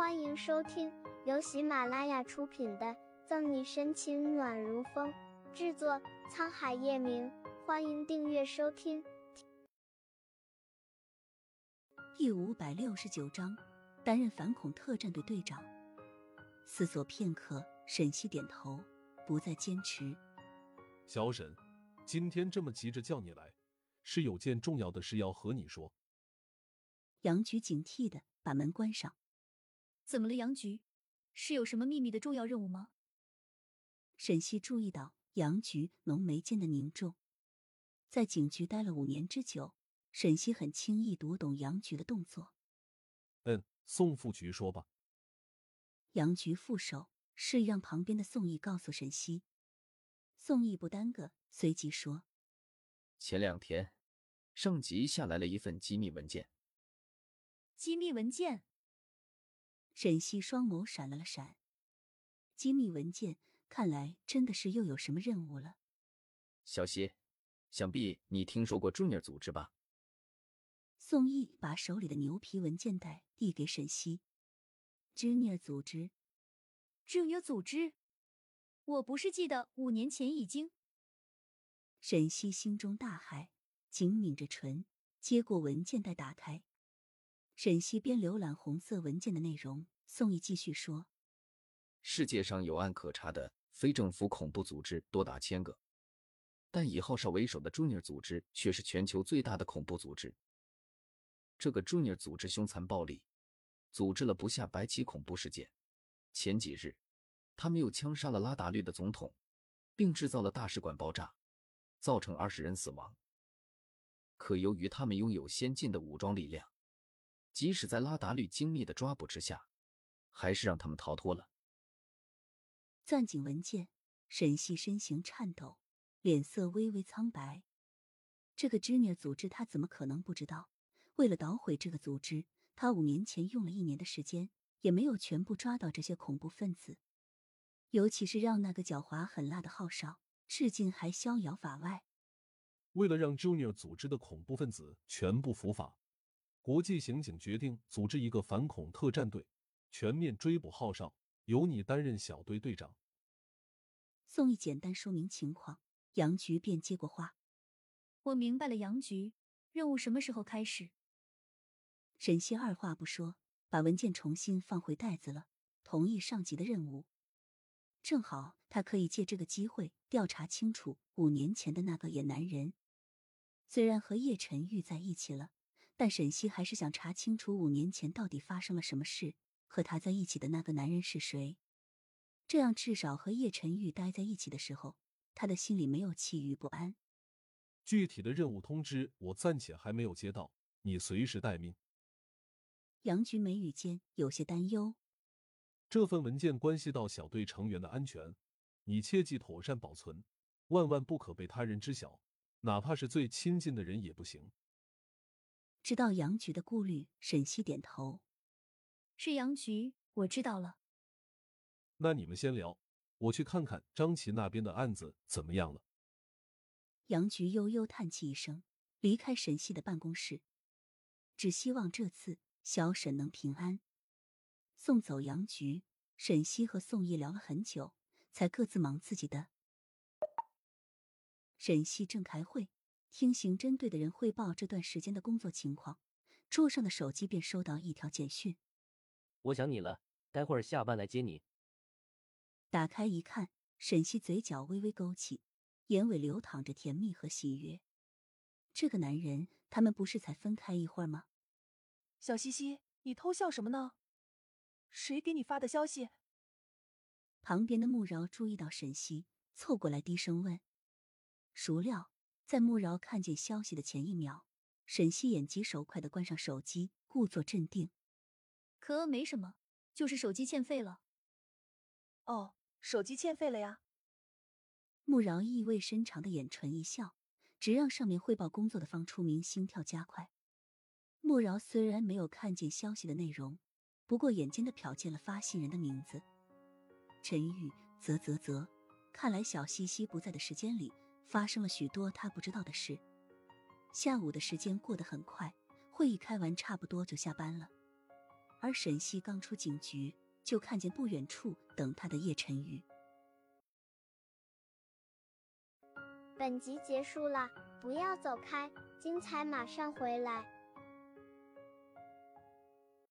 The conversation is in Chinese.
欢迎收听由喜马拉雅出品的《赠你深情暖如风》，制作沧海夜明。欢迎订阅收听。第五百六十九章，担任反恐特战队队长。思索片刻，沈西点头，不再坚持。小沈，今天这么急着叫你来，是有件重要的事要和你说。杨局警惕的把门关上。怎么了，杨局？是有什么秘密的重要任务吗？沈西注意到杨局浓眉间的凝重，在警局待了五年之久，沈西很轻易读懂杨局的动作。嗯，宋副局说吧。杨局副手示意让旁边的宋毅告诉沈西。宋毅不耽搁，随即说：“前两天，上级下来了一份机密文件。机密文件。”沈西双眸闪了了闪，机密文件，看来真的是又有什么任务了。小西，想必你听说过 Junior 组织吧？宋毅把手里的牛皮文件袋递给沈西。Junior 组织，Junior 组织，我不是记得五年前已经……沈西心中大骇，紧抿着唇，接过文件袋，打开。沈西边浏览红色文件的内容，宋毅继续说：“世界上有案可查的非政府恐怖组织多达千个，但以浩少为首的 Junior 组织却是全球最大的恐怖组织。这个 Junior 组织凶残暴力，组织了不下百起恐怖事件。前几日，他们又枪杀了拉达律的总统，并制造了大使馆爆炸，造成二十人死亡。可由于他们拥有先进的武装力量。”即使在拉达律精密的抓捕之下，还是让他们逃脱了。攥紧文件，沈西身形颤抖，脸色微微苍白。这个 Junior 组织，他怎么可能不知道？为了捣毁这个组织，他五年前用了一年的时间，也没有全部抓到这些恐怖分子。尤其是让那个狡猾狠辣的浩少，至今还逍遥法外。为了让 Junior 组织的恐怖分子全部伏法。国际刑警决定组织一个反恐特战队，全面追捕浩少，由你担任小队队长。宋毅简单说明情况，杨局便接过话：“我明白了，杨局，任务什么时候开始？”沈西二话不说，把文件重新放回袋子了，同意上级的任务。正好他可以借这个机会调查清楚五年前的那个野男人，虽然和叶晨玉在一起了。但沈西还是想查清楚五年前到底发生了什么事，和他在一起的那个男人是谁。这样至少和叶晨玉待在一起的时候，他的心里没有气郁不安。具体的任务通知我暂且还没有接到，你随时待命。杨局眉宇间有些担忧，这份文件关系到小队成员的安全，你切记妥善保存，万万不可被他人知晓，哪怕是最亲近的人也不行。知道杨局的顾虑，沈西点头：“是杨局，我知道了。”那你们先聊，我去看看张琪那边的案子怎么样了。杨局悠悠叹气一声，离开沈西的办公室，只希望这次小沈能平安。送走杨局，沈西和宋毅聊了很久，才各自忙自己的。沈西正开会。听刑侦队的人汇报这段时间的工作情况，桌上的手机便收到一条简讯：“我想你了，待会儿下班来接你。”打开一看，沈西嘴角微微勾起，眼尾流淌着甜蜜和喜悦。这个男人，他们不是才分开一会儿吗？小西西，你偷笑什么呢？谁给你发的消息？旁边的穆饶注意到沈西，凑过来低声问：“孰料？”在穆饶看见消息的前一秒，沈西眼疾手快的关上手机，故作镇定。可没什么，就是手机欠费了。哦，手机欠费了呀。穆饶意味深长的眼唇一笑，只让上面汇报工作的方初明心跳加快。穆饶虽然没有看见消息的内容，不过眼尖的瞟见了发信人的名字——陈玉。啧啧啧，看来小西西不在的时间里。发生了许多他不知道的事。下午的时间过得很快，会议开完，差不多就下班了。而沈西刚出警局，就看见不远处等他的叶晨瑜。本集结束了，不要走开，精彩马上回来。